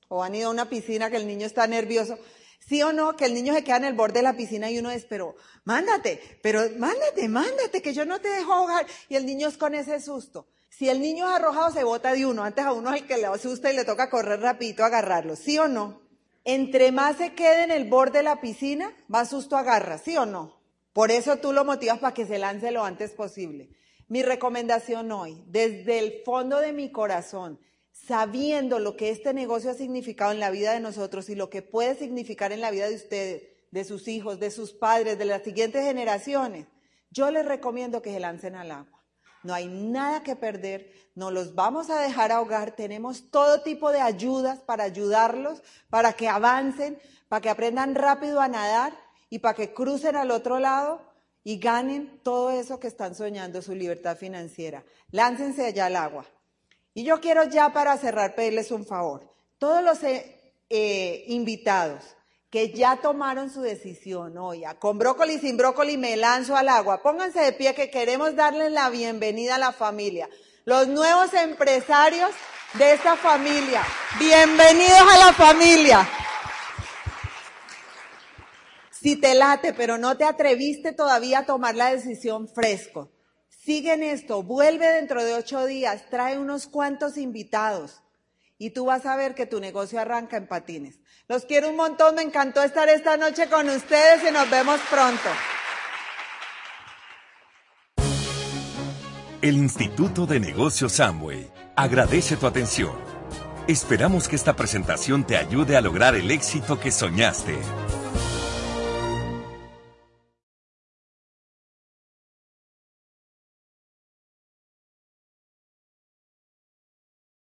¿O han ido a una piscina que el niño está nervioso? ¿Sí o no? Que el niño se queda en el borde de la piscina y uno es, pero mándate, pero mándate, mándate, que yo no te dejo ahogar. Y el niño es con ese susto. Si el niño es arrojado, se bota de uno. Antes a uno es el que le asusta y le toca correr rapidito a agarrarlo. ¿Sí o no? Entre más se quede en el borde de la piscina, más susto agarra. ¿Sí o no? Por eso tú lo motivas para que se lance lo antes posible. Mi recomendación hoy, desde el fondo de mi corazón, sabiendo lo que este negocio ha significado en la vida de nosotros y lo que puede significar en la vida de ustedes, de sus hijos, de sus padres, de las siguientes generaciones, yo les recomiendo que se lancen al agua. No hay nada que perder, no los vamos a dejar ahogar, tenemos todo tipo de ayudas para ayudarlos, para que avancen, para que aprendan rápido a nadar y para que crucen al otro lado y ganen todo eso que están soñando, su libertad financiera. Láncense allá al agua. Y yo quiero ya para cerrar pedirles un favor. Todos los eh, eh, invitados que ya tomaron su decisión, oye, con brócoli, sin brócoli, me lanzo al agua. Pónganse de pie que queremos darles la bienvenida a la familia. Los nuevos empresarios de esta familia. Bienvenidos a la familia. Si te late, pero no te atreviste todavía a tomar la decisión fresco, Sigue en esto, vuelve dentro de ocho días, trae unos cuantos invitados y tú vas a ver que tu negocio arranca en patines. Los quiero un montón, me encantó estar esta noche con ustedes y nos vemos pronto. El Instituto de Negocios Samway agradece tu atención. Esperamos que esta presentación te ayude a lograr el éxito que soñaste.